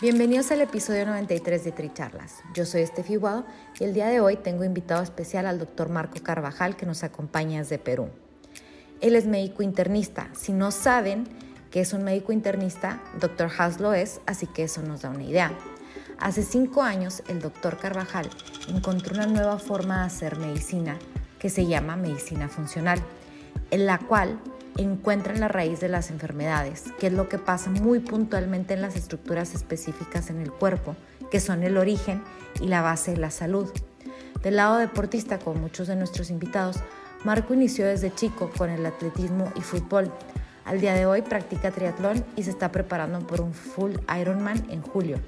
Bienvenidos al episodio 93 de Tricharlas. Yo soy Estefi Guado y el día de hoy tengo invitado especial al doctor Marco Carvajal que nos acompaña desde Perú. Él es médico internista. Si no saben que es un médico internista, doctor Haas lo es, así que eso nos da una idea. Hace cinco años el doctor Carvajal encontró una nueva forma de hacer medicina que se llama medicina funcional, en la cual encuentran la raíz de las enfermedades, que es lo que pasa muy puntualmente en las estructuras específicas en el cuerpo, que son el origen y la base de la salud. Del lado deportista, como muchos de nuestros invitados, Marco inició desde chico con el atletismo y fútbol. Al día de hoy practica triatlón y se está preparando por un full Ironman en julio.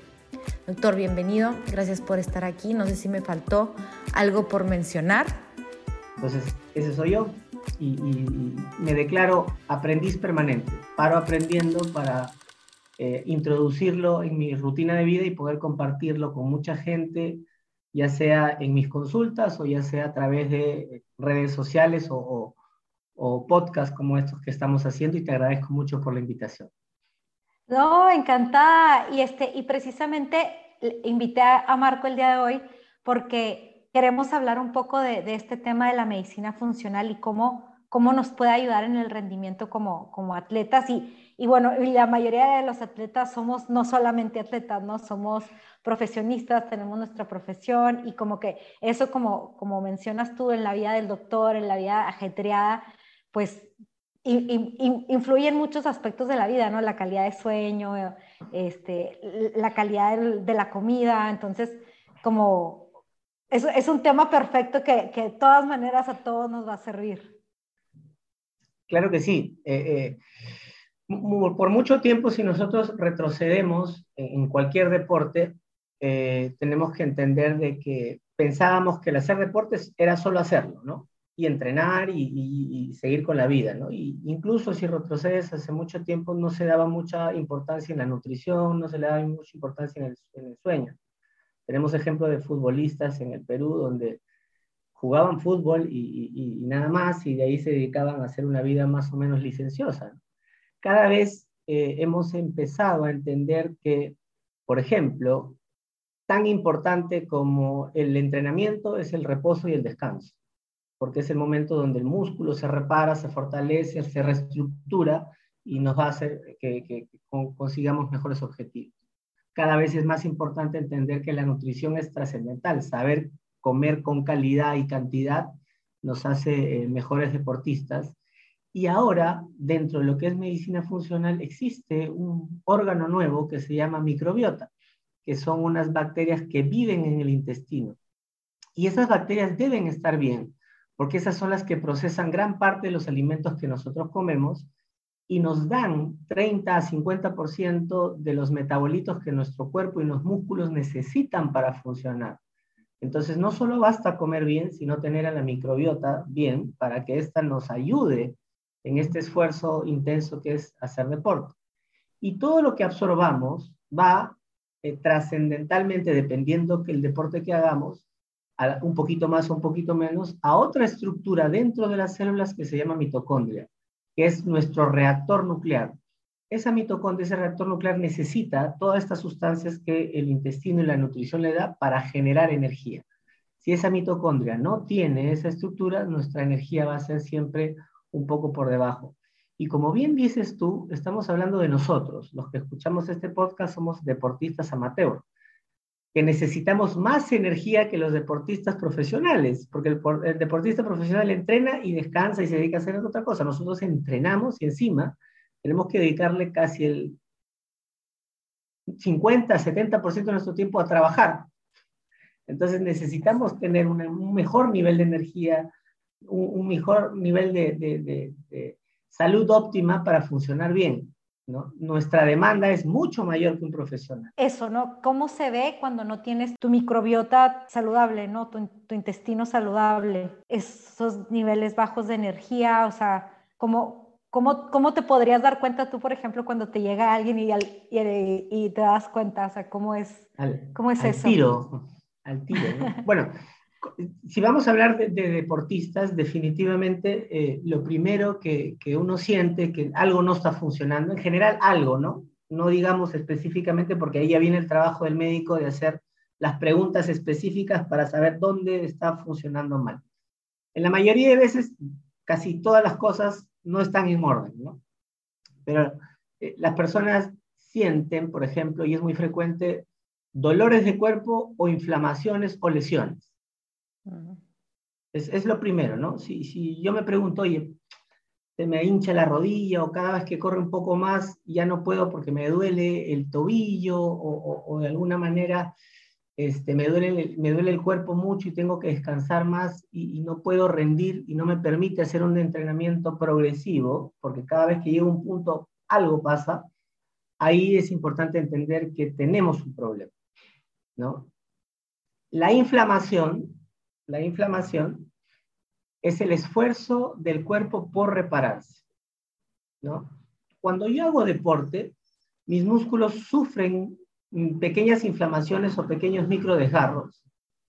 Doctor, bienvenido, gracias por estar aquí. No sé si me faltó algo por mencionar. Entonces, ese soy yo y, me declaro aprendiz permanente. Paro aprendiendo para eh, introducirlo en mi rutina de vida y poder compartirlo con mucha gente, ya sea en mis consultas o ya sea a través de redes sociales o, o, podcasts como estos que estamos haciendo y te agradezco mucho por la invitación. No, encantada. Y, este, y precisamente invité a Marco el día de hoy porque queremos hablar un poco de, este tema de la medicina funcional y cómo, cómo nos puede ayudar en el rendimiento como, como atletas. Y, y bueno, la mayoría de los atletas somos no solamente atletas, ¿no? Somos profesionistas, tenemos nuestra profesión y como que eso, como, como mencionas tú, en la vida del doctor, en la vida ajetreada, pues influye en muchos aspectos de la vida, ¿no? La calidad de sueño, este, la calidad de la comida, entonces como es, un tema perfecto que, de todas maneras a todos nos va a servir. Claro que sí. Eh, eh, por mucho tiempo, si nosotros retrocedemos en cualquier deporte, eh, tenemos que entender de que pensábamos que el hacer deportes era solo hacerlo, ¿no? Y entrenar y, seguir con la vida, ¿no? Y incluso si retrocedes hace mucho tiempo, no se daba mucha importancia en la nutrición, no se le daba mucha importancia en el sueño. Tenemos ejemplos de futbolistas en el Perú donde jugaban fútbol y, nada más y de ahí se dedicaban a hacer una vida más o menos licenciosa. Cada vez eh, hemos empezado a entender que, por ejemplo, tan importante como el entrenamiento es el reposo y el descanso, porque es el momento donde el músculo se repara, se fortalece, se reestructura y nos va a hacer que consigamos mejores objetivos cada vez es más importante entender que la nutrición es trascendental. Saber comer con calidad y cantidad nos hace eh, mejores deportistas. Y ahora, dentro de lo que es medicina funcional, existe un órgano nuevo que se llama microbiota, que son unas bacterias que viven en el intestino. Y esas bacterias deben estar bien, porque esas son las que procesan gran parte de los alimentos que nosotros comemos y nos dan 30 a 50% de los metabolitos que nuestro cuerpo y los músculos necesitan para funcionar. Entonces, no solo basta comer bien, sino tener a la microbiota bien para que ésta nos ayude en este esfuerzo intenso que es hacer deporte. Y todo lo que absorbamos va eh, trascendentalmente, dependiendo que el deporte que hagamos, un poquito más o un poquito menos, a otra estructura dentro de las células que se llama mitocondria que es nuestro reactor nuclear. Esa mitocondria, ese reactor nuclear necesita todas estas sustancias que el intestino y la nutrición le da para generar energía. Si esa mitocondria no tiene esa estructura, nuestra energía va a ser siempre un poco por debajo. Y como bien dices tú, estamos hablando de nosotros. Los que escuchamos este podcast somos deportistas amateur. Que necesitamos más energía que los deportistas profesionales, porque el, deportista profesional entrena y descansa y se dedica a hacer otra cosa. Nosotros entrenamos y encima tenemos que dedicarle casi el 50, 70% de nuestro tiempo a trabajar. Entonces necesitamos tener un mejor nivel de energía, un, mejor nivel de salud óptima para funcionar bien. Nuestra demanda es mucho mayor que un profesional. Eso, ¿no? ¿Cómo se ve cuando no tienes tu microbiota saludable, ¿no? Tu, intestino saludable, esos niveles bajos de energía, o sea, ¿cómo, cómo, cómo te podrías dar cuenta tú, por ejemplo, cuando te llega alguien y, y, te das cuenta, o sea, cómo es, cómo es al eso? Tiro, al tiro, bueno, si vamos a hablar de, deportistas, definitivamente eh, lo primero que, que, uno siente que algo no está funcionando, en general algo, ¿no? No digamos específicamente porque ahí ya viene el trabajo del médico de hacer las preguntas específicas para saber dónde está funcionando mal. En la mayoría de veces, casi todas las cosas no están en orden, ¿no? Pero eh, las personas sienten, por ejemplo, y es muy frecuente, dolores de cuerpo o inflamaciones o lesiones. Es, es, lo primero, ¿no? Si, si yo me pregunto, oye, se me hincha la rodilla o cada vez que corre un poco más ya no puedo porque me duele el tobillo o, de alguna manera este, me, duele, me duele el cuerpo mucho y tengo que descansar más y, no puedo rendir y no me permite hacer un entrenamiento progresivo, porque cada vez que llego a un punto algo pasa, ahí es importante entender que tenemos un problema, ¿no? La inflamación la inflamación es el esfuerzo del cuerpo por repararse. ¿no? Cuando yo hago deporte, mis músculos sufren pequeñas inflamaciones o pequeños microdesgarros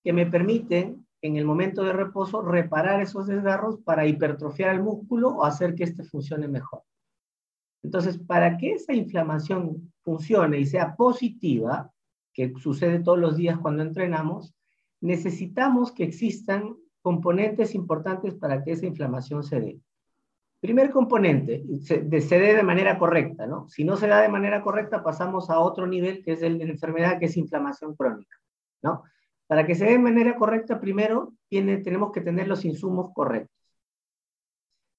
que me permiten en el momento de reposo reparar esos desgarros para hipertrofiar el músculo o hacer que éste funcione mejor. Entonces, para que esa inflamación funcione y sea positiva, que sucede todos los días cuando entrenamos, necesitamos que existan componentes importantes para que esa inflamación se dé. Primer componente, se, dé de manera correcta, ¿no? Si no se da de manera correcta, pasamos a otro nivel, que es el la enfermedad, que es inflamación crónica, ¿no? Para que se dé de manera correcta, primero tiene, tenemos que tener los insumos correctos.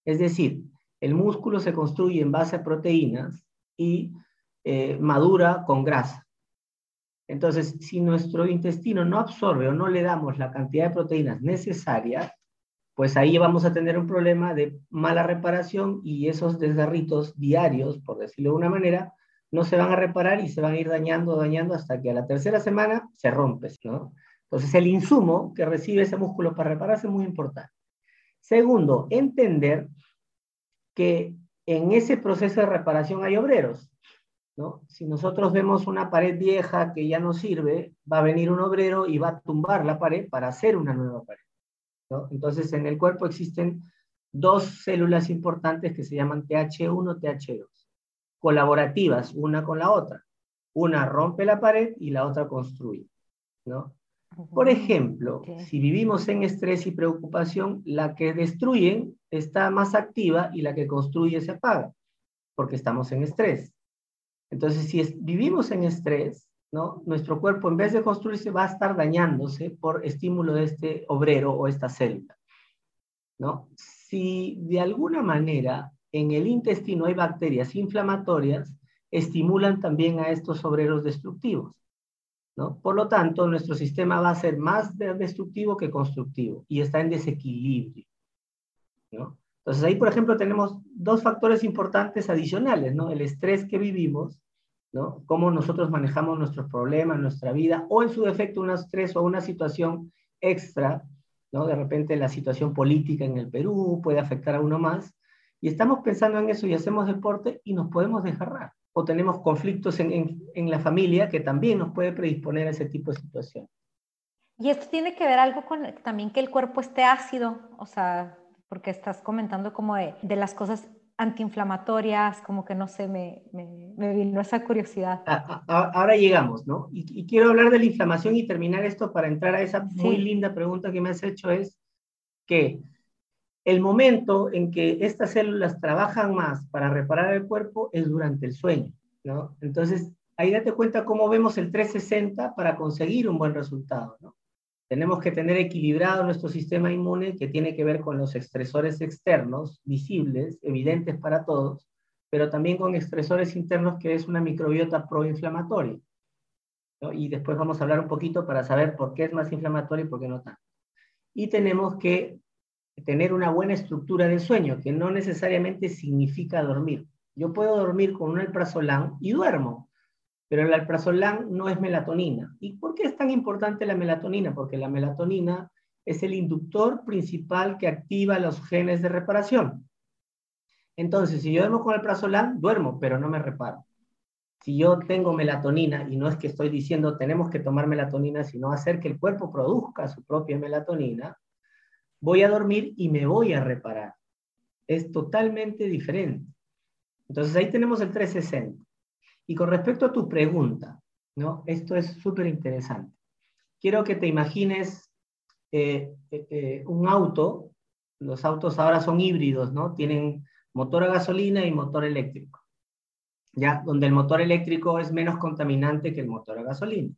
Es decir, el músculo se construye en base a proteínas y eh, madura con grasa. Entonces, si nuestro intestino no absorbe o no le damos la cantidad de proteínas necesarias, pues ahí vamos a tener un problema de mala reparación y esos desgarritos diarios, por decirlo de una manera, no se van a reparar y se van a ir dañando, dañando hasta que a la tercera semana se rompe, ¿no? Entonces, el insumo que recibe ese músculo para repararse es muy importante. Segundo, entender que en ese proceso de reparación hay obreros. Si nosotros vemos una pared vieja que ya no sirve, va a venir un obrero y va a tumbar la pared para hacer una nueva pared. Entonces, en el cuerpo existen dos células importantes que se llaman TH1, TH2, colaborativas una con la otra. Una rompe la pared y la otra construye. Por ejemplo, si vivimos en estrés y preocupación, la que destruye está más activa y la que construye se apaga, porque estamos en estrés. Entonces, si vivimos en estrés, ¿no? nuestro cuerpo en vez de construirse va a estar dañándose por estímulo de este obrero o esta célula. ¿no? Si de alguna manera en el intestino hay bacterias inflamatorias, estimulan también a estos obreros destructivos. ¿no? Por lo tanto, nuestro sistema va a ser más destructivo que constructivo y está en desequilibrio. ¿no? Entonces ahí, por ejemplo, tenemos dos factores importantes adicionales, ¿no? El estrés que vivimos ¿no? Cómo nosotros manejamos nuestros problemas, nuestra vida, o en su defecto un estrés o una situación extra, ¿no? De repente la situación política en el Perú puede afectar a uno más, y estamos pensando en eso y hacemos deporte y nos podemos desgarrar. O tenemos conflictos en, en, la familia que también nos puede predisponer a ese tipo de situación. Y esto tiene que ver algo con también que el cuerpo esté ácido, o sea, porque estás comentando como de, de las cosas antiinflamatorias, como que no sé, me, me, vino esa curiosidad. ahora llegamos, ¿no? Y, quiero hablar de la inflamación y terminar esto para entrar a esa muy linda pregunta que me has hecho, es que el momento en que estas células trabajan más para reparar el cuerpo es durante el sueño, ¿no? Entonces, ahí date cuenta cómo vemos el 360 para conseguir un buen resultado. ¿no? Tenemos que tener equilibrado nuestro sistema inmune que tiene que ver con los estresores externos, visibles, evidentes para todos, pero también con estresores internos que es una microbiota proinflamatoria. Y después vamos a hablar un poquito para saber por qué es más inflamatorio y por qué no tanto. Y tenemos que tener una buena estructura del sueño, que no necesariamente significa dormir. Yo puedo dormir con un alprazolam y duermo, pero el alprazolam no es melatonina. ¿Y por qué es tan importante la melatonina? Porque la melatonina es el inductor principal que activa los genes de reparación. Entonces, si yo duermo con alprazolam, duermo, pero no me reparo. Si yo tengo melatonina, y no es que estoy diciendo tenemos que tomar melatonina, sino hacer que el cuerpo produzca su propia melatonina, voy a dormir y me voy a reparar. Es totalmente diferente. Entonces ahí tenemos el 360. Y con respecto a tu pregunta, ¿no? Esto es súper interesante. Quiero que te imagines eh, eh, eh, un auto, los autos ahora son híbridos, ¿no? Tienen motor a gasolina y motor eléctrico, ¿ya? Donde el motor eléctrico es menos contaminante que el motor a gasolina.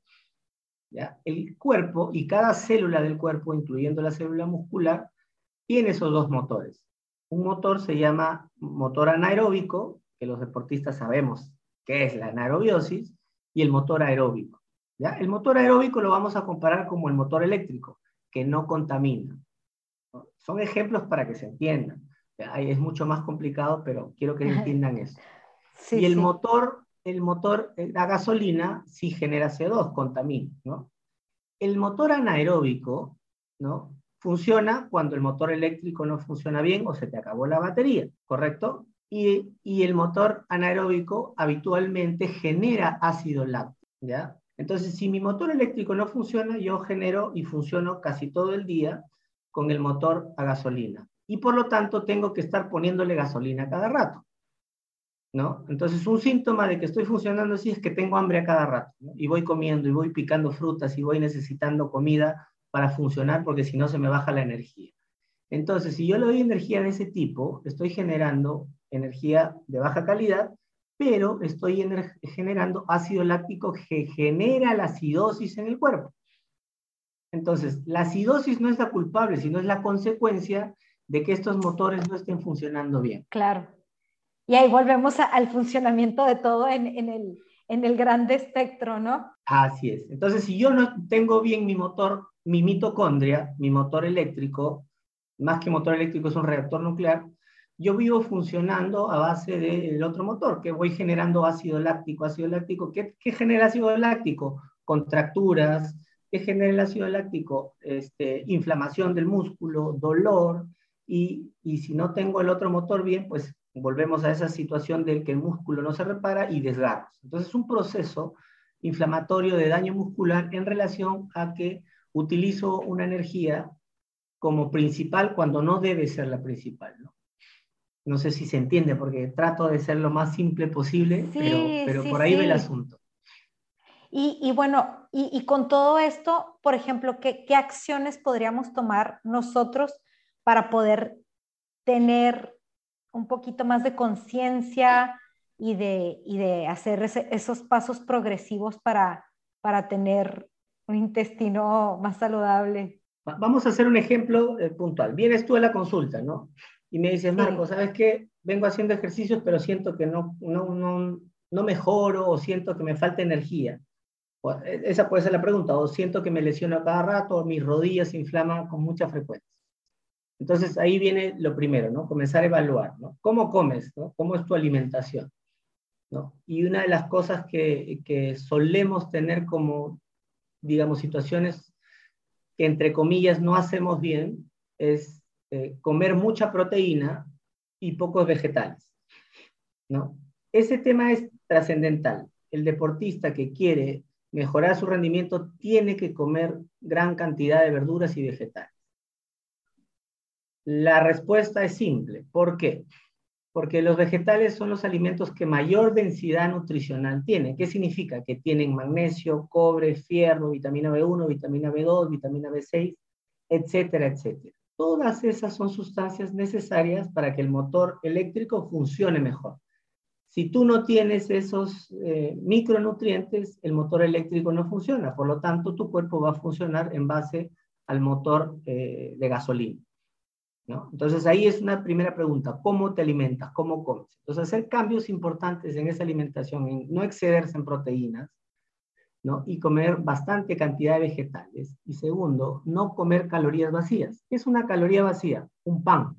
¿ya? El cuerpo y cada célula del cuerpo, incluyendo la célula muscular, tiene esos dos motores. Un motor se llama motor anaeróbico, que los deportistas sabemos qué es la anaerobiosis, y el motor aeróbico. ¿ya? El motor aeróbico lo vamos a comparar como el motor eléctrico, que no contamina. Son ejemplos para que se entiendan. Es mucho más complicado, pero quiero que entiendan eso. y el motor el motor, eh, la gasolina sí genera CO2, contamina, ¿no? El motor anaeróbico, ¿no? Funciona cuando el motor eléctrico no funciona bien o se te acabó la batería, ¿correcto? Y, y el motor anaeróbico habitualmente genera ácido láctico, ¿ya? Entonces, si mi motor eléctrico no funciona, yo genero y funciono casi todo el día con el motor a gasolina. Y por lo tanto, tengo que estar poniéndole gasolina cada rato. Entonces, un síntoma de que estoy funcionando así es que tengo hambre a cada rato, y voy comiendo, y voy picando frutas, y voy necesitando comida para funcionar, porque si no se me baja la energía. Entonces, si yo le doy energía de ese tipo, estoy generando energía de baja calidad, pero estoy generando ácido láctico que genera la acidosis en el cuerpo. Entonces, la acidosis no es la culpable, sino es la consecuencia de que estos motores no estén funcionando bien. Claro. Y ahí volvemos al funcionamiento de todo en, el, en el grande espectro, ¿no? Así es. Entonces, si yo no tengo bien mi motor, mi mitocondria, mi motor eléctrico, más que motor eléctrico es un reactor nuclear, yo vivo funcionando a base del otro motor, que voy generando ácido láctico, ácido láctico. ¿Qué, genera ácido láctico? Contracturas. ¿Qué genera el ácido láctico? Este, inflamación del músculo, dolor. Y, si no tengo el otro motor bien, pues volvemos a esa situación de que el músculo no se repara y desgarros. Entonces, es un proceso inflamatorio de daño muscular en relación a que utilizo una energía como principal cuando no debe ser la principal. ¿no? No sé si se entiende, porque trato de ser lo más simple posible, pero, por ahí ve el asunto. Y, bueno, y, con todo esto, por ejemplo, ¿qué, ¿qué acciones podríamos tomar nosotros para poder tener un poquito más de conciencia y de, y de hacer esos pasos progresivos para, para tener un intestino más saludable. Vamos a hacer un ejemplo eh, puntual. Vienes tú a la consulta, ¿no? Y me dices, Marco, ¿sabes qué? Vengo haciendo ejercicios, pero siento que no, no, no, no mejoro o siento que me falta energía. E, esa puede ser la pregunta. O siento que me lesiono a cada rato, o mis rodillas se inflaman con mucha frecuencia. Entonces ahí viene lo primero, ¿no? Comenzar a evaluar, ¿no? ¿Cómo comes, ¿no? ¿Cómo es tu alimentación? ¿no? Y una de las cosas que, que solemos tener como, digamos, situaciones que entre comillas no hacemos bien es eh, comer mucha proteína y pocos vegetales, ¿no? Ese tema es trascendental. El deportista que quiere mejorar su rendimiento tiene que comer gran cantidad de verduras y vegetales. La respuesta es simple. ¿Por qué? Porque los vegetales son los alimentos que mayor densidad nutricional tienen. ¿Qué significa? Que tienen magnesio, cobre, fierro, vitamina B1, vitamina B2, vitamina B6, etcétera, etcétera. Todas esas son sustancias necesarias para que el motor eléctrico funcione mejor. Si tú no tienes esos eh, micronutrientes, el motor eléctrico no funciona. Por lo tanto, tu cuerpo va a funcionar en base al motor eh, de gasolina. ¿no? Entonces ahí es una primera pregunta, ¿cómo te alimentas? ¿Cómo comes? Entonces hacer cambios importantes en esa alimentación, en no excederse en proteínas, Y comer bastante cantidad de vegetales. Y segundo, no comer calorías vacías. ¿Qué es una caloría vacía? Un pan.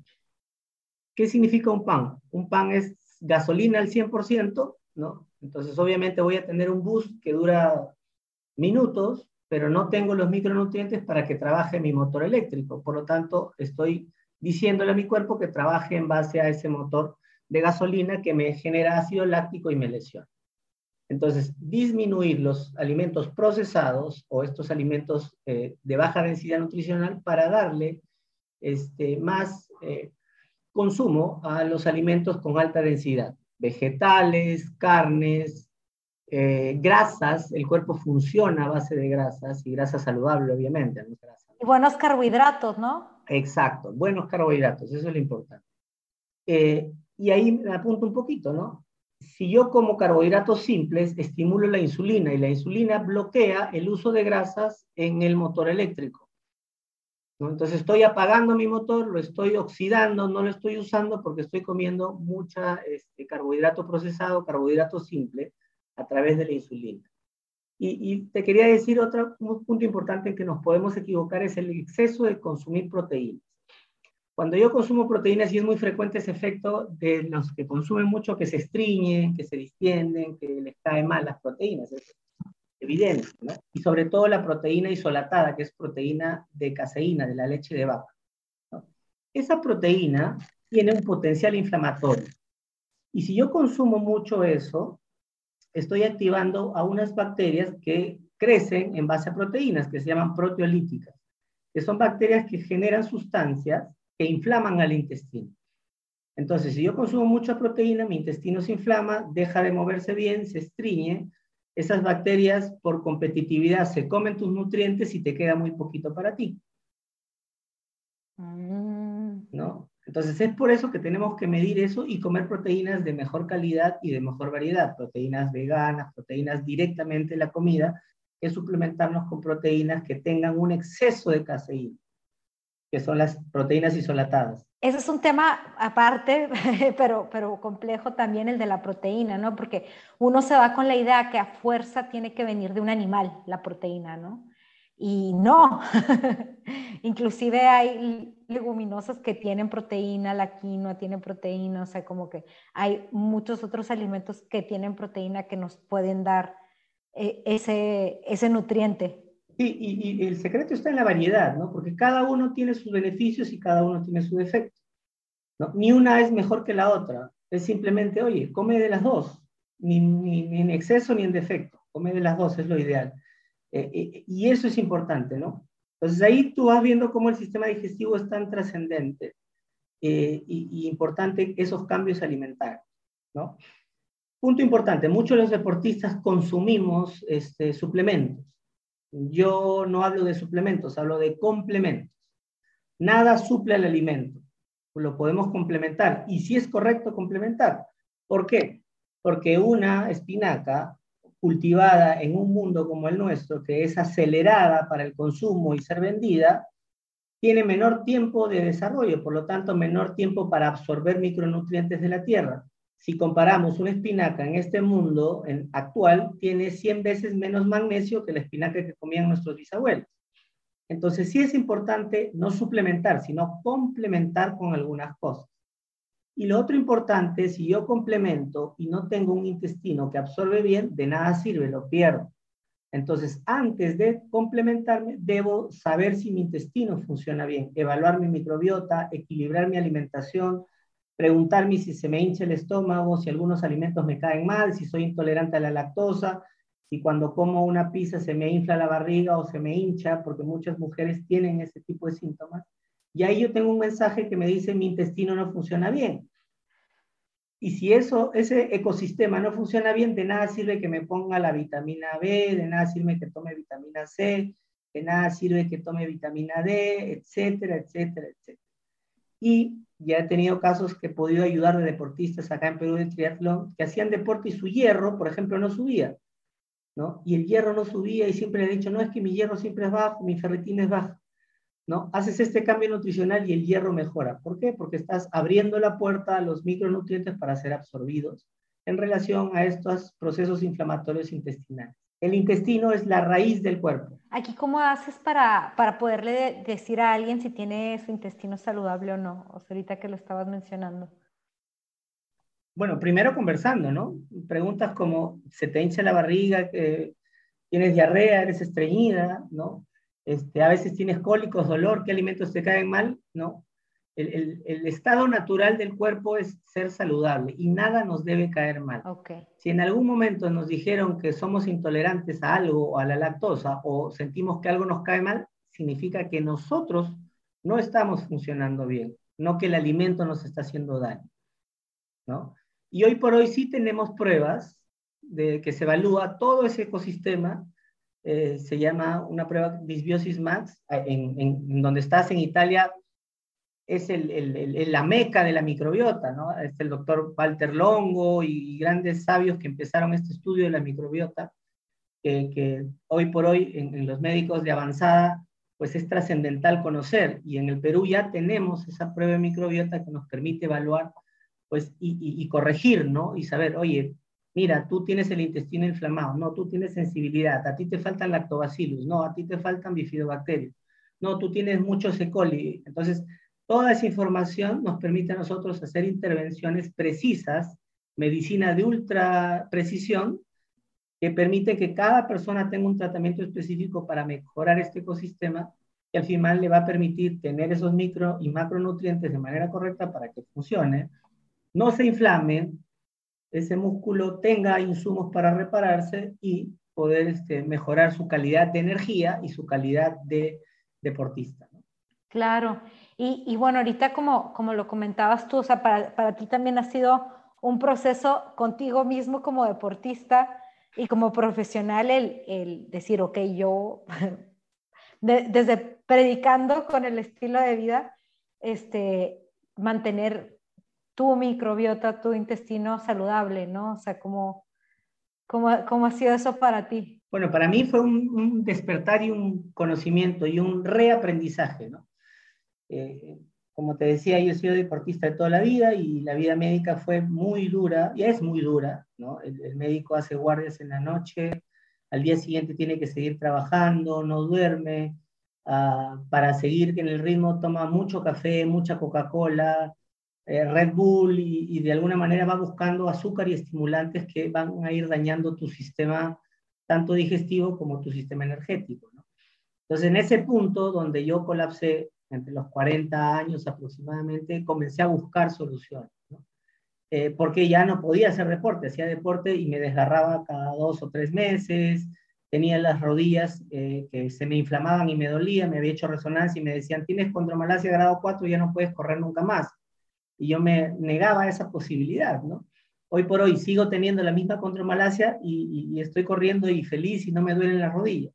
¿Qué significa un pan? Un pan es gasolina al 100%, ¿no? Entonces obviamente voy a tener un bus que dura minutos, pero no tengo los micronutrientes para que trabaje mi motor eléctrico. Por lo tanto, estoy diciéndole a mi cuerpo que trabaje en base a ese motor de gasolina que me genera ácido láctico y me lesiona. Entonces, disminuir los alimentos procesados o estos alimentos eh, de baja densidad nutricional para darle este, más eh, consumo a los alimentos con alta densidad. Vegetales, carnes, eh, grasas, el cuerpo funciona a base de grasas y grasa saludable, obviamente. Y buenos carbohidratos, ¿no? Exacto, buenos carbohidratos, eso es lo importante. Eh, y ahí me apunto un poquito, ¿no? Si yo como carbohidratos simples, estimulo la insulina y la insulina bloquea el uso de grasas en el motor eléctrico. Entonces estoy apagando mi motor, lo estoy oxidando, no lo estoy usando porque estoy comiendo mucha este, carbohidrato procesado, carbohidrato simple, a través de la insulina. Y, te quería decir otro punto importante en que nos podemos equivocar es el exceso de consumir proteínas. Cuando yo consumo proteínas, y es muy frecuente ese efecto de los que consumen mucho, que se estriñen, que se distienden, que les cae mal las proteínas, es evidente, ¿no? Y sobre todo la proteína isolatada, que es proteína de caseína, de la leche de vaca. Esa proteína tiene un potencial inflamatorio. Y si yo consumo mucho eso, estoy activando a unas bacterias que crecen en base a proteínas que se llaman proteolíticas, que son bacterias que generan sustancias que inflaman al intestino. Entonces, si yo consumo mucha proteína, mi intestino se inflama, deja de moverse bien, se estriñe, esas bacterias por competitividad se comen tus nutrientes y te queda muy poquito para ti. Mm. ¿No? Entonces es por eso que tenemos que medir eso y comer proteínas de mejor calidad y de mejor variedad, proteínas veganas, proteínas directamente de la comida, que suplementarnos con proteínas que tengan un exceso de caseína, que son las proteínas isolatadas. Ese es un tema aparte, pero, pero complejo también el de la proteína, ¿no? Porque uno se va con la idea que a fuerza tiene que venir de un animal la proteína, ¿no? Y no, inclusive hay leguminosas que tienen proteína, la quinoa tiene proteína, o sea, como que hay muchos otros alimentos que tienen proteína que nos pueden dar eh, ese, ese nutriente. Sí, y, el secreto está en la variedad, ¿no? Porque cada uno tiene sus beneficios y cada uno tiene su defecto. ¿no? Ni una es mejor que la otra. Es simplemente, oye, come de las dos, ni, ni en exceso ni en defecto. Come de las dos, es lo ideal. Eh, eh, y eso es importante, ¿no? Entonces ahí tú vas viendo cómo el sistema digestivo es tan trascendente eh, y, importante esos cambios alimentarios, ¿no? Punto importante, muchos de los deportistas consumimos este, suplementos. Yo no hablo de suplementos, hablo de complementos. Nada suple al alimento, lo podemos complementar y si es correcto complementar. ¿Por qué? Porque una espinaca cultivada en un mundo como el nuestro, que es acelerada para el consumo y ser vendida, tiene menor tiempo de desarrollo, por lo tanto menor tiempo para absorber micronutrientes de la tierra. Si comparamos una espinaca en este mundo actual, tiene 100 veces menos magnesio que la espinaca que comían nuestros bisabuelos. Entonces sí es importante no suplementar, sino complementar con algunas cosas. Y lo otro importante, si yo complemento y no tengo un intestino que absorbe bien, de nada sirve, lo pierdo. Entonces, antes de complementarme, debo saber si mi intestino funciona bien, evaluar mi microbiota, equilibrar mi alimentación, preguntarme si se me hincha el estómago, si algunos alimentos me caen mal, si soy intolerante a la lactosa, si cuando como una pizza se me infla la barriga o se me hincha, porque muchas mujeres tienen ese tipo de síntomas. Y ahí yo tengo un mensaje que me dice mi intestino no funciona bien. Y si eso, ese ecosistema no funciona bien, de nada sirve que me ponga la vitamina B, de nada sirve que tome vitamina C, de nada sirve que tome vitamina D, etcétera, etcétera, etcétera. Y ya he tenido casos que he podido ayudar de deportistas acá en Perú de triatlón que hacían deporte y su hierro, por ejemplo, no subía. ¿no? Y el hierro no subía y siempre le he dicho, no, es que mi hierro siempre es bajo, mi ferritina es baja. ¿no? Haces este cambio nutricional y el hierro mejora. ¿Por qué? Porque estás abriendo la puerta a los micronutrientes para ser absorbidos en relación a estos procesos inflamatorios intestinales. El intestino es la raíz del cuerpo. Aquí, ¿cómo haces para, para poderle decir a alguien si tiene su intestino saludable o no? O sea, ahorita que lo estabas mencionando. Bueno, primero conversando, ¿no? Preguntas como, ¿se te hincha la barriga? ¿Tienes diarrea? ¿Eres estreñida? ¿No? Este, a veces tienes cólicos, dolor, ¿qué alimentos te caen mal? ¿No? El, estado natural del cuerpo es ser saludable y nada nos debe caer mal. Si en algún momento nos dijeron que somos intolerantes a algo o a la lactosa o sentimos que algo nos cae mal, significa que nosotros no estamos funcionando bien, no que el alimento nos está haciendo daño. ¿no? Y hoy por hoy sí tenemos pruebas de que se evalúa todo ese ecosistema. Eh, se llama una prueba Dysbiosis Max, en, en donde estás en Italia es el, la meca de la microbiota, ¿no? Es el doctor Walter Longo y, grandes sabios que empezaron este estudio de la microbiota, que, hoy por hoy en, los médicos de avanzada, pues es trascendental conocer. Y en el Perú ya tenemos esa prueba de microbiota que nos permite evaluar, pues, y, corregir, ¿no? Y saber, oye, mira, tú tienes el intestino inflamado, no, tú tienes sensibilidad, a ti te faltan lactobacillus, no, a ti te faltan bifidobacterias, no, tú tienes muchos E. coli. Entonces, Toda esa información nos permite a nosotros hacer intervenciones precisas, medicina de ultra precisión, que permite que cada persona tenga un tratamiento específico para mejorar este ecosistema y al final le va a permitir tener esos micro y macronutrientes de manera correcta para que funcione, no se inflame, ese músculo tenga insumos para repararse y poder este, mejorar su calidad de energía y su calidad de deportista. Claro, y, bueno, ahorita como, como lo comentabas tú, o sea, para, para, ti también ha sido un proceso contigo mismo como deportista y como profesional el, el decir, ok, yo desde predicando con el estilo de vida, este, mantener tu microbiota, tu intestino saludable, ¿no? O sea, ¿cómo, cómo, cómo ha sido eso para ti? Bueno, para mí fue un, un despertar y un conocimiento y un reaprendizaje, ¿no? Eh, como te decía, yo he sido deportista de toda la vida y la vida médica fue muy dura, y es muy dura, ¿no? El, médico hace guardias en la noche, al día siguiente tiene que seguir trabajando, no duerme, ah, para seguir en el ritmo toma mucho café, mucha Coca-Cola, eh, Red Bull, y, y, de alguna manera va buscando azúcar y estimulantes que van a ir dañando tu sistema, tanto digestivo como tu sistema energético, ¿no? Entonces, en ese punto donde yo colapsé entre los 40 años aproximadamente, comencé a buscar soluciones, eh, porque ya no podía hacer deporte, hacía deporte y me desgarraba cada dos o tres meses, tenía las rodillas eh, que se me inflamaban y me dolía, me había hecho resonancia y me decían, tienes condromalacia grado 4 y ya no puedes correr nunca más. Y yo me negaba esa posibilidad, ¿no? Hoy por hoy sigo teniendo la misma condromalacia y, y estoy corriendo y feliz y no me duelen las rodillas,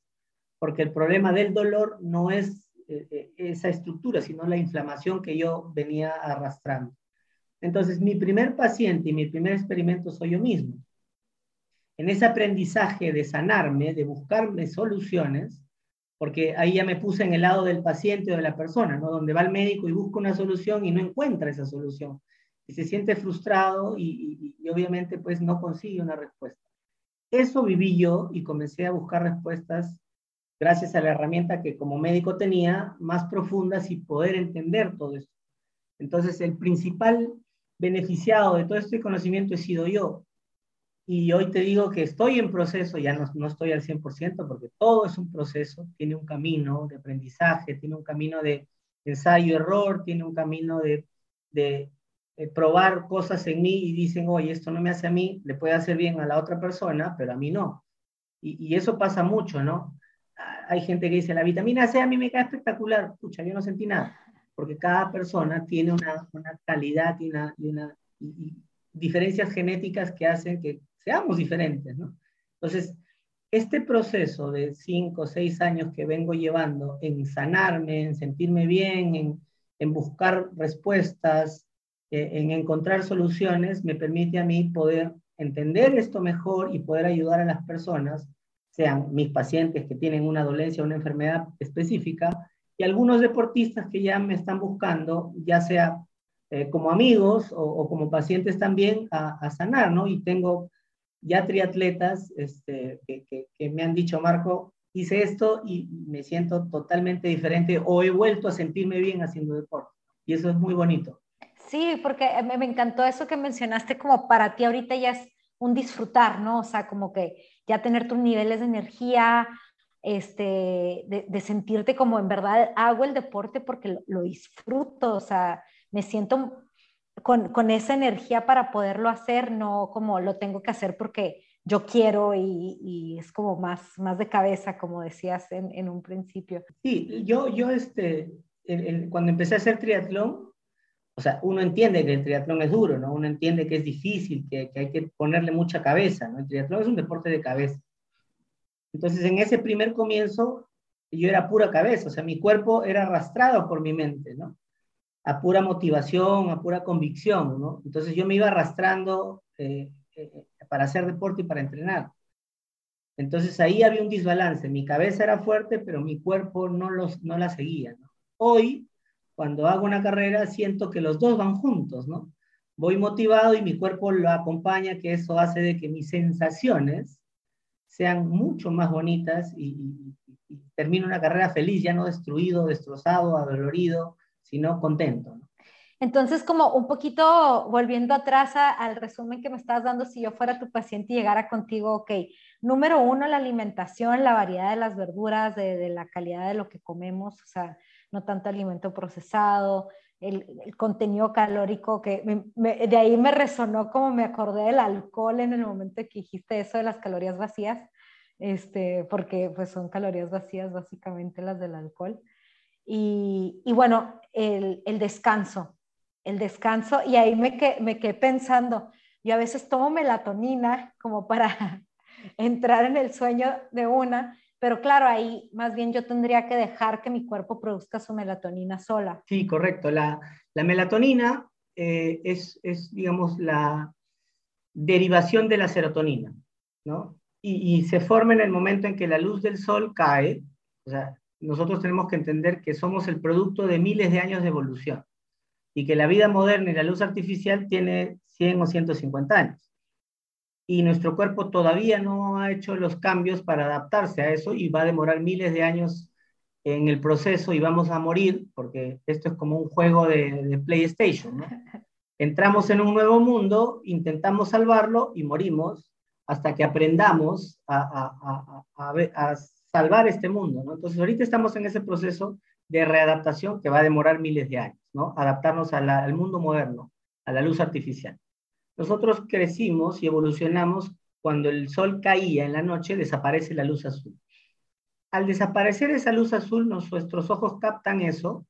porque el problema del dolor no es esa estructura, sino la inflamación que yo venía arrastrando. Entonces, mi primer paciente y mi primer experimento soy yo mismo. En ese aprendizaje de sanarme, de buscarme soluciones, porque ahí ya me puse en el lado del paciente o de la persona, ¿no? Donde va el médico y busca una solución y no encuentra esa solución. Y se siente frustrado y, y obviamente pues no consigue una respuesta. Eso viví yo y comencé a buscar respuestas gracias a la herramienta que como médico tenía, más profundas y poder entender todo esto. Entonces, el principal beneficiado de todo este conocimiento he sido yo. Y hoy te digo que estoy en proceso, ya no, no estoy al 100%, porque todo es un proceso, tiene un camino de aprendizaje, tiene un camino de ensayo-error, tiene un camino de, de, probar cosas en mí y dicen, oye, esto no me hace a mí, le puede hacer bien a la otra persona, pero a mí no. Y, y eso pasa mucho, ¿no? Hay gente que dice, la vitamina C a mí me cae espectacular. Escucha, yo no sentí nada, porque cada persona tiene una, calidad y, una, y, una, diferencias genéticas que hacen que seamos diferentes, ¿no? Entonces, este proceso de cinco o seis años que vengo llevando en sanarme, en sentirme bien, en, en buscar respuestas, eh, en encontrar soluciones, me permite a mí poder entender esto mejor y poder ayudar a las personas, sean mis pacientes que tienen una dolencia o una enfermedad específica, y algunos deportistas que ya me están buscando, ya sea eh, como amigos o, como pacientes también, a, sanar, ¿no? Y tengo ya triatletas este, que, que, me han dicho, Marco, hice esto y me siento totalmente diferente o he vuelto a sentirme bien haciendo deporte. Y eso es muy bonito. Sí, porque me encantó eso que mencionaste, como para ti ahorita ya es un disfrutar, ¿no? O sea, como que ya tener tus niveles de energía, este, de, sentirte como en verdad hago el deporte porque lo, disfruto, o sea, me siento con, con, esa energía para poderlo hacer, no como lo tengo que hacer porque yo quiero y, y es como más, más de cabeza, como decías en, en un principio. Sí, yo, yo este, cuando empecé a hacer triatlón, o sea, uno entiende que el triatlón es duro, ¿no? Uno entiende que es difícil, que, hay que ponerle mucha cabeza, ¿no? El triatlón es un deporte de cabeza. Entonces, en ese primer comienzo, yo era pura cabeza, o sea, mi cuerpo era arrastrado por mi mente, ¿no? A pura motivación, a pura convicción, ¿no? Entonces yo me iba arrastrando eh, eh, para hacer deporte y para entrenar. Entonces ahí había un desbalance, mi cabeza era fuerte, pero mi cuerpo no, los, no la seguía. Hoy, cuando hago una carrera, siento que los dos van juntos, ¿no? Voy motivado y mi cuerpo lo acompaña, que eso hace de que mis sensaciones sean mucho más bonitas y, termine una carrera feliz, ya no destruido, destrozado, adolorido, sino contento. Entonces, como un poquito volviendo atrás al resumen que me estás dando, si yo fuera tu paciente y llegara contigo, ok, número uno, la alimentación, la variedad de las verduras, de, de la calidad de lo que comemos, o sea, no tanto alimento procesado, el, contenido calórico, que de ahí me resonó como me acordé del alcohol en el momento que dijiste eso de las calorías vacías, este, porque pues son calorías vacías básicamente las del alcohol. Y, y bueno, el, el, descanso, el descanso, y ahí me, que, me quedé pensando, yo a veces tomo melatonina como para entrar en el sueño de una, pero claro, ahí más bien yo tendría que dejar que mi cuerpo produzca su melatonina sola. Sí, correcto. La, la melatonina eh, es, es, digamos, la derivación de la serotonina, ¿no? Y, y, se forma en el momento en que la luz del sol cae. O sea, nosotros tenemos que entender que somos el producto de miles de años de evolución y que la vida moderna y la luz artificial tiene 100 o 150 años y nuestro cuerpo todavía no ha hecho los cambios para adaptarse a eso y va a demorar miles de años en el proceso y vamos a morir, porque esto es como un juego de, PlayStation. ¿no? Entramos en un nuevo mundo, intentamos salvarlo y morimos hasta que aprendamos a, a, a, a salvar este mundo. ¿no? Entonces ahorita estamos en ese proceso de readaptación que va a demorar miles de años, ¿no? adaptarnos al mundo moderno, a la luz artificial. Nosotros crecimos y evolucionamos cuando el sol caía en la noche, desaparece la luz azul. Al desaparecer esa luz azul, nuestros ojos captan eso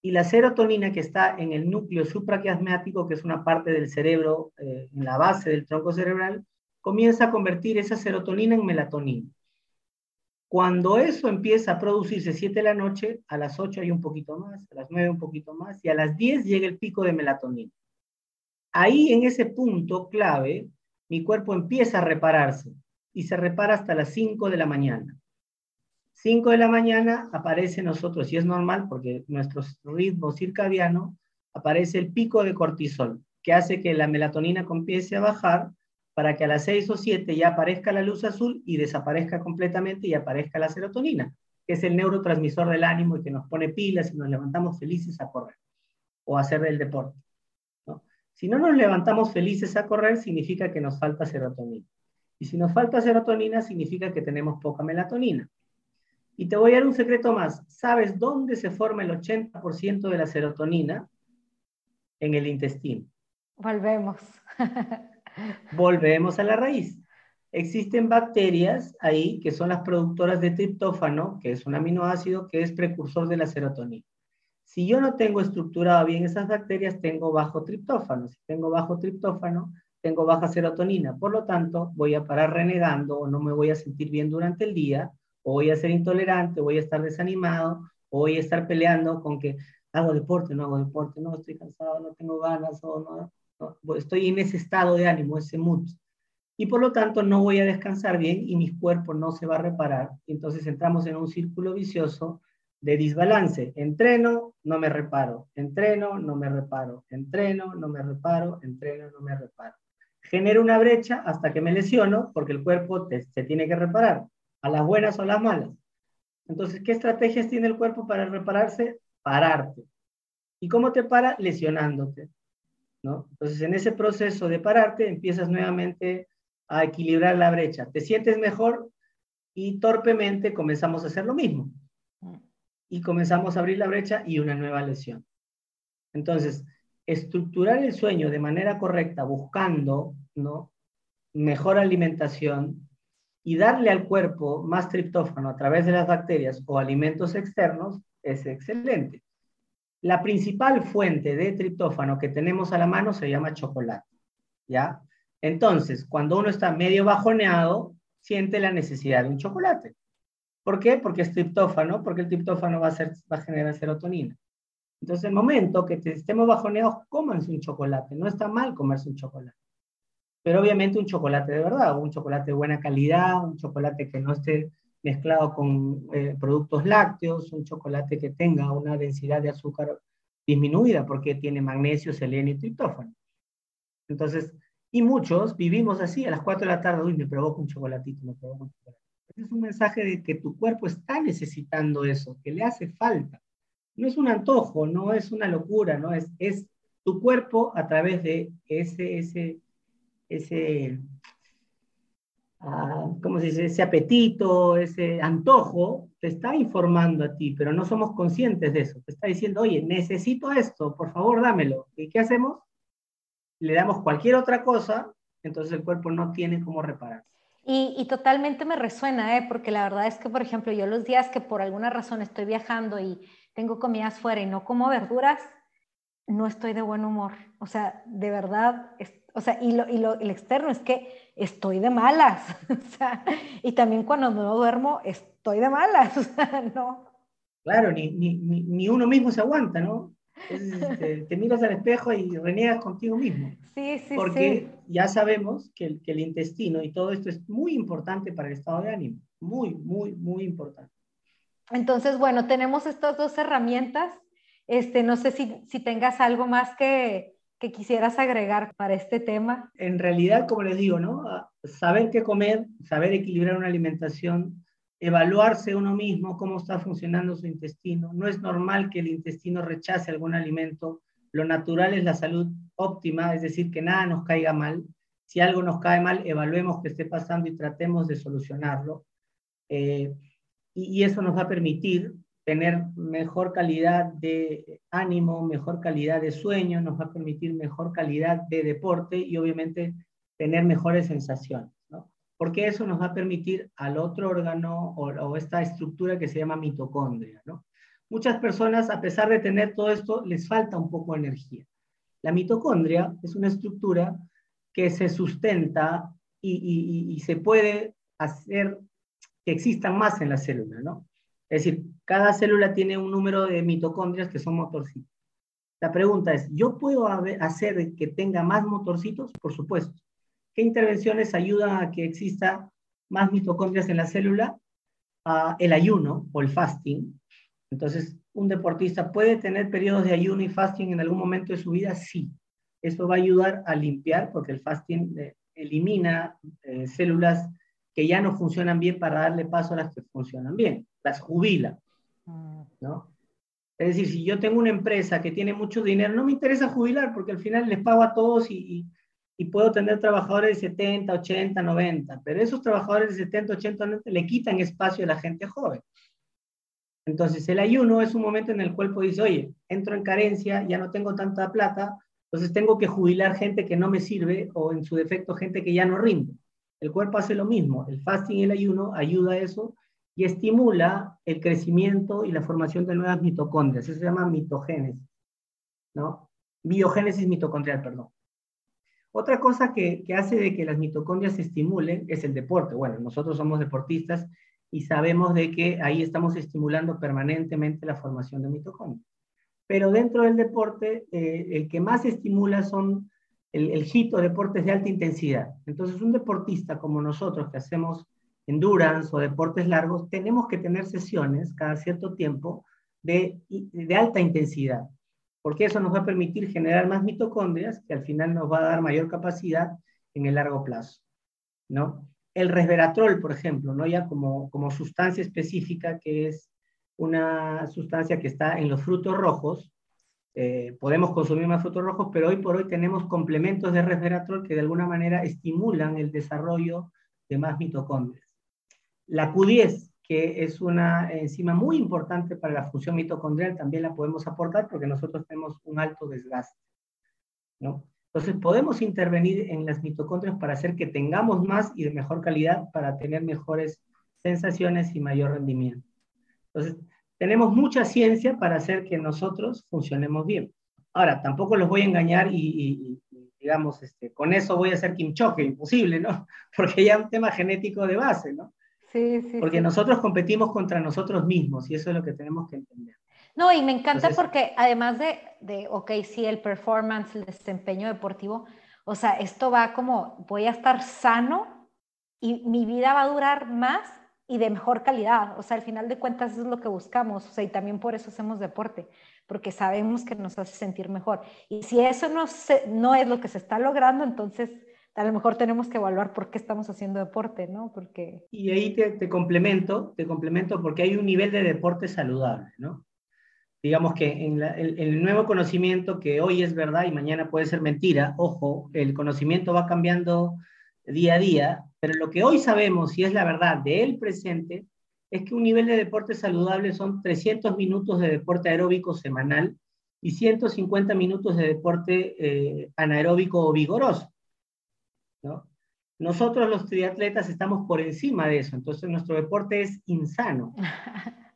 y la serotonina que está en el núcleo supraquiasmático, que es una parte del cerebro, eh, en la base del tronco cerebral, comienza a convertir esa serotonina en melatonina. Cuando eso empieza a producirse 7 de la noche, a las 8 hay un poquito más, a las 9 un poquito más, y a las 10 llega el pico de melatonina. Ahí en ese punto clave, mi cuerpo empieza a repararse y se repara hasta las 5 de la mañana. 5 de la mañana aparece nosotros, y es normal porque nuestro ritmo circadiano aparece el pico de cortisol, que hace que la melatonina comience a bajar para que a las 6 o 7 ya aparezca la luz azul y desaparezca completamente y aparezca la serotonina, que es el neurotransmisor del ánimo y que nos pone pilas y nos levantamos felices a correr o a hacer el deporte. Si no nos levantamos felices a correr, significa que nos falta serotonina. Y si nos falta serotonina, significa que tenemos poca melatonina. Y te voy a dar un secreto más. ¿Sabes dónde se forma el 80% de la serotonina? En el intestino. Volvemos. Volvemos a la raíz. Existen bacterias ahí que son las productoras de triptófano, que es un aminoácido que es precursor de la serotonina. Si yo no tengo estructurado bien esas bacterias, tengo bajo triptófano. Si tengo bajo triptófano, tengo baja serotonina. Por lo tanto, voy a parar renegando o no me voy a sentir bien durante el día, o voy a ser intolerante, o voy a estar desanimado, o voy a estar peleando con que hago deporte, no hago deporte, no, estoy cansado, no tengo ganas, o no, estoy en ese estado de ánimo, ese mood. Y por lo tanto no voy a descansar bien y mi cuerpo no se va a reparar. Entonces entramos en un círculo vicioso de desbalance. Entreno, no me reparo. Entreno, no me reparo. Entreno, no me reparo. Entreno, no me reparo. Genero una brecha hasta que me lesiono porque el cuerpo se tiene que reparar, a las buenas o las malas. Entonces, ¿qué estrategias tiene el cuerpo para repararse? Pararte. ¿Y cómo te para? Lesionándote. Entonces, en ese proceso de pararte, empiezas nuevamente a equilibrar la brecha. Te sientes mejor y torpemente comenzamos a hacer lo mismo y comenzamos a abrir la brecha y una nueva lesión. Entonces, estructurar el sueño de manera correcta, buscando ¿no? mejor alimentación y darle al cuerpo más triptófano a través de las bacterias o alimentos externos es excelente. La principal fuente de triptófano que tenemos a la mano se llama chocolate. ¿ya? Entonces, cuando uno está medio bajoneado, siente la necesidad de un chocolate. ¿Por qué? Porque es triptófano, porque el triptófano va a, ser, va a generar serotonina. Entonces, el momento que estemos bajoneados, cómanse un chocolate. No está mal comerse un chocolate. Pero obviamente un chocolate de verdad, un chocolate de buena calidad, un chocolate que no esté mezclado con eh, productos lácteos, un chocolate que tenga una densidad de azúcar disminuida porque tiene magnesio, selenio y triptófano. Entonces, y muchos vivimos así, a las 4 de la tarde, uy, me provoca un chocolatito, me provoca un chocolate es un mensaje de que tu cuerpo está necesitando eso, que le hace falta. No es un antojo, no es una locura, ¿no? Es, es tu cuerpo a través de ese, ese, ese, ah, ¿cómo se dice? Ese apetito, ese antojo, te está informando a ti, pero no somos conscientes de eso. Te está diciendo, oye, necesito esto, por favor, dámelo. ¿Y qué hacemos? Le damos cualquier otra cosa, entonces el cuerpo no tiene cómo repararse. Y, totalmente me resuena, ¿eh? porque la verdad es que, por ejemplo, yo los días que por alguna razón estoy viajando y tengo comidas fuera y no como verduras, no estoy de buen humor. O sea, de verdad, o sea, y, lo, y lo, el externo es que estoy de malas. o sea, y también cuando no duermo, estoy de malas. O sea, no. Claro, ni, ni, ni uno mismo se aguanta, ¿no? Este, te, miras al espejo y reniegas contigo mismo. Sí, sí, Porque ya sabemos que el, que el intestino y todo esto es muy importante para el estado de ánimo. Muy, muy, muy importante. Entonces, bueno, tenemos estas dos herramientas. Este, no sé si, si tengas algo más que, que quisieras agregar para este tema. En realidad, como les digo, ¿no? Saber qué comer, saber equilibrar una alimentación, evaluarse uno mismo, cómo está funcionando su intestino. No es normal que el intestino rechace algún alimento. Lo natural es la salud óptima, es decir, que nada nos caiga mal. Si algo nos cae mal, evaluemos qué esté pasando y tratemos de solucionarlo. Eh, y, eso nos va a permitir tener mejor calidad de ánimo, mejor calidad de sueño, nos va a permitir mejor calidad de deporte y obviamente tener mejores sensaciones porque eso nos va a permitir al otro órgano o, esta estructura que se llama mitocondria. ¿no? Muchas personas, a pesar de tener todo esto, les falta un poco de energía. La mitocondria es una estructura que se sustenta y, se puede hacer que existan más en la célula, ¿no? Es decir, cada célula tiene un número de mitocondrias que son motorcitos. La pregunta es, ¿yo puedo hacer que tenga más motorcitos? Por supuesto. ¿Qué intervenciones ayudan a que exista más mitocondrias en la célula? el ayuno o el fasting. Entonces, ¿un deportista puede tener periodos de ayuno y fasting en algún momento de su vida? Sí. Eso va a ayudar a limpiar porque el fasting eh, elimina eh, células que ya no funcionan bien para darle paso a las que funcionan bien, las jubila. Mm. ¿no? Es decir, si yo tengo una empresa que tiene mucho dinero, no me interesa jubilar porque al final les pago a todos y, y puedo tener trabajadores de 70, 80, 90, pero esos trabajadores de 70, 80, 90 le quitan espacio a la gente joven. Entonces, el ayuno es un momento en el cuerpo dice, oye, entro en carencia, ya no tengo tanta plata, entonces tengo que jubilar gente que no me sirve o en su defecto gente que ya no rinde. El cuerpo hace lo mismo, el fasting y el ayuno ayuda a eso y estimula el crecimiento y la formación de nuevas mitocondrias. Eso se llama mitogénesis, ¿no? Biogénesis mitocondrial, perdón. Otra cosa que, hace de que las mitocondrias se estimulen es el deporte. Bueno, nosotros somos deportistas y sabemos de que ahí estamos estimulando permanentemente la formación de mitocondrias. pero dentro del deporte, eh, el que más estimula son el, el hito deportes de alta intensidad. Entonces, un deportista como nosotros que hacemos endurance o deportes largos, tenemos que tener sesiones cada cierto tiempo de, de alta intensidad, porque eso nos va a permitir generar más mitocondrias, que al final nos va a dar mayor capacidad en el largo plazo, ¿no? El resveratrol, por ejemplo, ¿no? Ya como, como sustancia específica, que es una sustancia que está en los frutos rojos, eh, podemos consumir más frutos rojos, pero hoy por hoy tenemos complementos de resveratrol que de alguna manera estimulan el desarrollo de más mitocondrias. La Q10, que es una enzima muy importante para la función mitocondrial, también la podemos aportar porque nosotros tenemos un alto desgaste. ¿no? Entonces podemos intervenir en las mitocondrias para hacer que tengamos más y de mejor calidad para tener mejores sensaciones y mayor rendimiento. Entonces, tenemos mucha ciencia para hacer que nosotros funcionemos bien. Ahora, tampoco los voy a engañar y, digamos, este, con eso voy a hacer Kim Choque, imposible, ¿no? Porque ya es un tema genético de base, ¿no? Sí, sí. Porque nosotros competimos contra nosotros mismos y eso es lo que tenemos que entender. No, y me encanta porque además de, de, ok, sí, el performance, el desempeño deportivo, o sea, esto va como, voy a estar sano y mi vida va a durar más y de mejor calidad. O sea, al final de cuentas eso es lo que buscamos. O sea, y también por eso hacemos deporte, porque sabemos que nos hace sentir mejor. Y si eso no, se, no es lo que se está logrando, entonces a lo mejor tenemos que evaluar por qué estamos haciendo deporte, ¿no? Porque... Y ahí te, complemento, te complemento porque hay un nivel de deporte saludable, ¿no? Digamos que el, nuevo conocimiento que hoy es verdad y mañana puede ser mentira, ojo, el conocimiento va cambiando día a día, pero lo que hoy sabemos y es la verdad del presente es que un nivel de deporte saludable son 300 minutos de deporte aeróbico semanal y 150 minutos de deporte eh, anaeróbico o vigoroso. ¿No? Nosotros los triatletas estamos por encima de eso, entonces nuestro deporte es insano.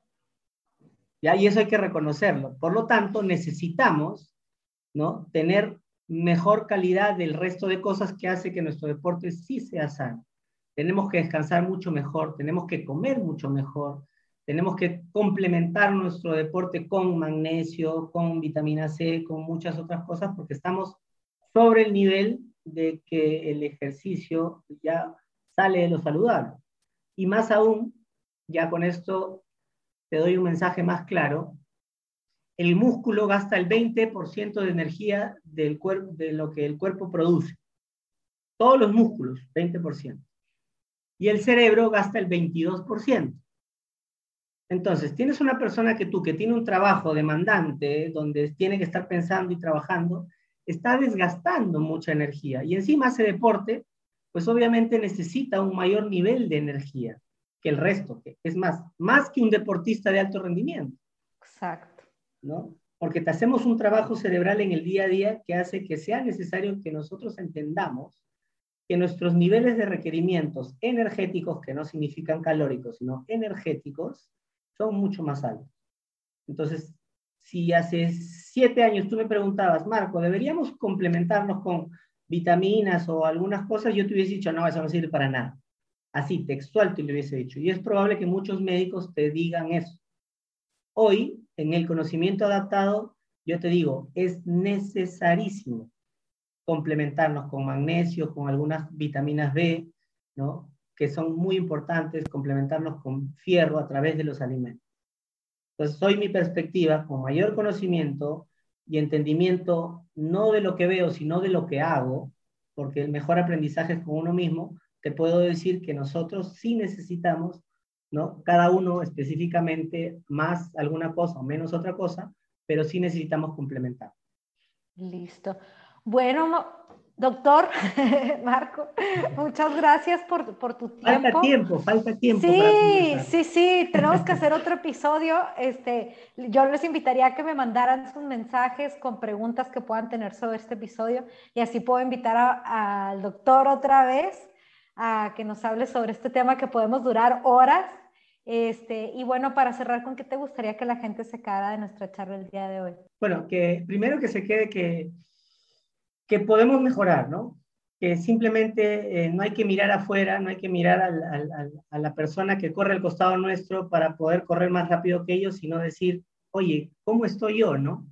¿Ya? Y eso hay que reconocerlo. Por lo tanto, necesitamos ¿no? tener mejor calidad del resto de cosas que hace que nuestro deporte sí sea sano. Tenemos que descansar mucho mejor, tenemos que comer mucho mejor, tenemos que complementar nuestro deporte con magnesio, con vitamina C, con muchas otras cosas, porque estamos sobre el nivel de que el ejercicio ya sale de lo saludable. Y más aún, ya con esto te doy un mensaje más claro, el músculo gasta el 20% de energía del de lo que el cuerpo produce. Todos los músculos, 20%. Y el cerebro gasta el 22%. Entonces, tienes una persona que tú, que tiene un trabajo demandante, donde tiene que estar pensando y trabajando, está desgastando mucha energía y encima hace deporte, pues obviamente necesita un mayor nivel de energía que el resto, que es más, más que un deportista de alto rendimiento. Exacto. ¿No? Porque te hacemos un trabajo cerebral en el día a día que hace que sea necesario que nosotros entendamos que nuestros niveles de requerimientos energéticos, que no significan calóricos, sino energéticos, son mucho más altos. Entonces, si hace siete años tú me preguntabas, Marco, ¿deberíamos complementarnos con vitaminas o algunas cosas? Yo te hubiese dicho, no, eso no sirve para nada. Así, textual te lo hubiese dicho. Y es probable que muchos médicos te digan eso. Hoy, en el conocimiento adaptado, yo te digo, es necesarísimo complementarnos con magnesio, con algunas vitaminas B, ¿no? que son muy importantes, complementarnos con fierro a través de los alimentos. Entonces, soy mi perspectiva, con mayor conocimiento y entendimiento, no de lo que veo, sino de lo que hago, porque el mejor aprendizaje es con uno mismo, te puedo decir que nosotros sí necesitamos, ¿no? Cada uno específicamente más alguna cosa o menos otra cosa, pero sí necesitamos complementar. Listo. Bueno, doctor Marco, muchas gracias por, por, tu tiempo. Falta tiempo, falta tiempo. Sí, sí, sí, tenemos que hacer otro episodio. Este, yo les invitaría a que me mandaran sus mensajes con preguntas que puedan tener sobre este episodio y así puedo invitar al doctor otra vez a que nos hable sobre este tema que podemos durar horas. Este, y bueno, para cerrar, ¿con qué te gustaría que la gente se quedara de nuestra charla el día de hoy? Bueno, que primero que se quede que que podemos mejorar, ¿no? Que simplemente eh, no hay que mirar afuera, no hay que mirar a la persona que corre al costado nuestro para poder correr más rápido que ellos, sino decir, oye, ¿cómo estoy yo, no?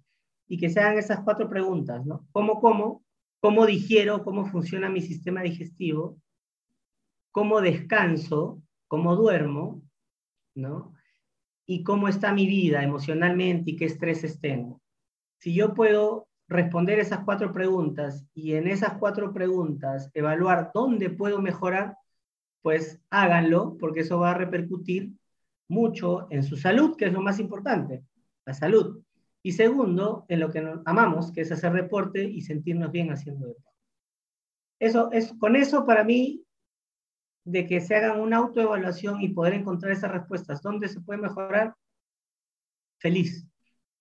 y que se hagan esas cuatro preguntas, ¿no? ¿Cómo como? ¿Cómo digiero? ¿Cómo funciona mi sistema digestivo? ¿Cómo descanso? ¿Cómo duermo? ¿No? Y cómo está mi vida emocionalmente y qué estrés tengo. Si yo puedo responder esas cuatro preguntas y en esas cuatro preguntas evaluar dónde puedo mejorar, pues háganlo, porque eso va a repercutir mucho en su salud, que es lo más importante, la salud. Y segundo, en lo que amamos, que es hacer deporte y sentirnos bien haciendo deporte. Eso es, con eso para mí, de que se hagan una autoevaluación y poder encontrar esas respuestas, dónde se puede mejorar, feliz.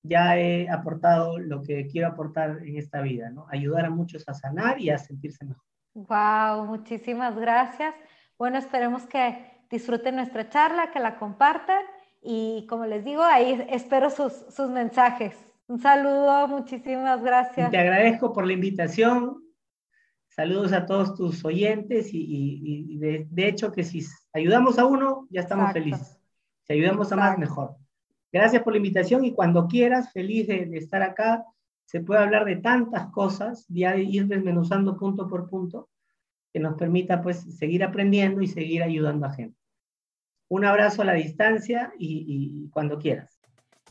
Ya he aportado lo que quiero aportar en esta vida, ¿no? Ayudar a muchos a sanar y a sentirse mejor. Wow, muchísimas gracias. Bueno, esperemos que disfruten nuestra charla, que la compartan y como les digo, ahí espero sus, sus mensajes. Un saludo, muchísimas gracias. te agradezco por la invitación. Saludos a todos tus oyentes y, de, hecho que si ayudamos a uno, ya estamos felices. Si ayudamos a más, mejor. Gracias por la invitación y cuando quieras, feliz de, de estar acá. Se puede hablar de tantas cosas, ya ir desmenuzando punto por punto, que nos permita pues seguir aprendiendo y seguir ayudando a gente. Un abrazo a la distancia y, cuando quieras.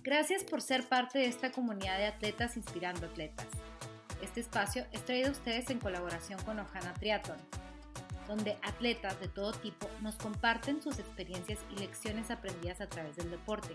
Gracias por ser parte de esta comunidad de atletas inspirando atletas. Este espacio es traído a ustedes en colaboración con Ojana Triathlon, donde atletas de todo tipo nos comparten sus experiencias y lecciones aprendidas a través del deporte.